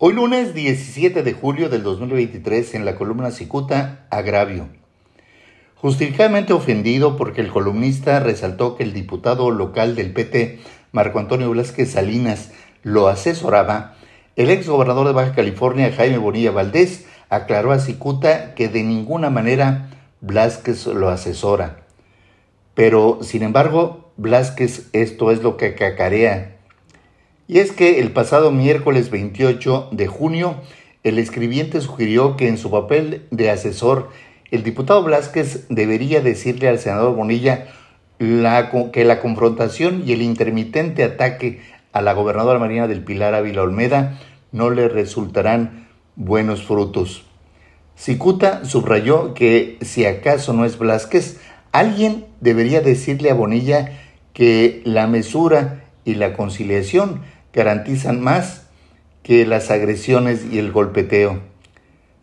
Hoy lunes 17 de julio del 2023 en la columna Cicuta, agravio. Justificadamente ofendido porque el columnista resaltó que el diputado local del PT, Marco Antonio Blasquez Salinas, lo asesoraba, el ex gobernador de Baja California, Jaime Bonilla Valdés, aclaró a Cicuta que de ninguna manera Blasquez lo asesora. Pero, sin embargo, Blasquez esto es lo que cacarea y es que el pasado miércoles 28 de junio, el escribiente sugirió que en su papel de asesor, el diputado Blasquez debería decirle al senador Bonilla que la confrontación y el intermitente ataque a la gobernadora Marina del Pilar Ávila Olmeda no le resultarán buenos frutos. Cicuta subrayó que si acaso no es Blasquez, alguien debería decirle a Bonilla que la mesura y la conciliación garantizan más que las agresiones y el golpeteo.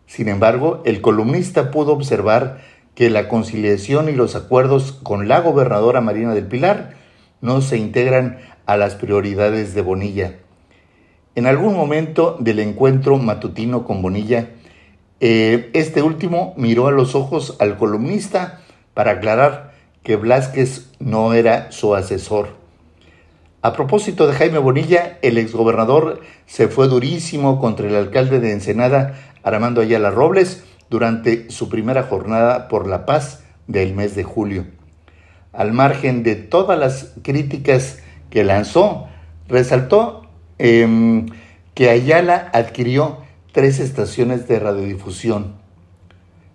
Sin embargo, el columnista pudo observar que la conciliación y los acuerdos con la gobernadora Marina del Pilar no se integran a las prioridades de Bonilla. En algún momento del encuentro matutino con Bonilla, eh, este último miró a los ojos al columnista para aclarar que Blasquez no era su asesor. A propósito de Jaime Bonilla, el exgobernador se fue durísimo contra el alcalde de Ensenada, Armando Ayala Robles, durante su primera jornada por la paz del mes de julio. Al margen de todas las críticas que lanzó, resaltó em, que Ayala adquirió tres estaciones de radiodifusión.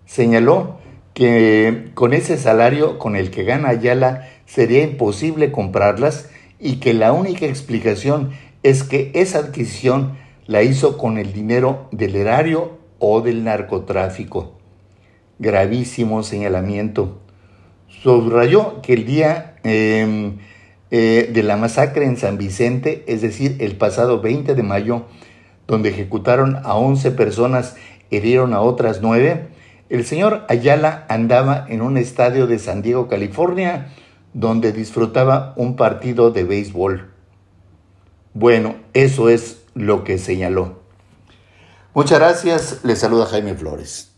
Señaló que con ese salario con el que gana Ayala sería imposible comprarlas y que la única explicación es que esa adquisición la hizo con el dinero del erario o del narcotráfico. Gravísimo señalamiento. Subrayó que el día em, eh, de la masacre en San Vicente, es decir, el pasado 20 de mayo, donde ejecutaron a 11 personas, herieron a otras 9, el señor Ayala andaba en un estadio de San Diego, California, donde disfrutaba un partido de béisbol. Bueno, eso es lo que señaló. Muchas gracias, le saluda Jaime Flores.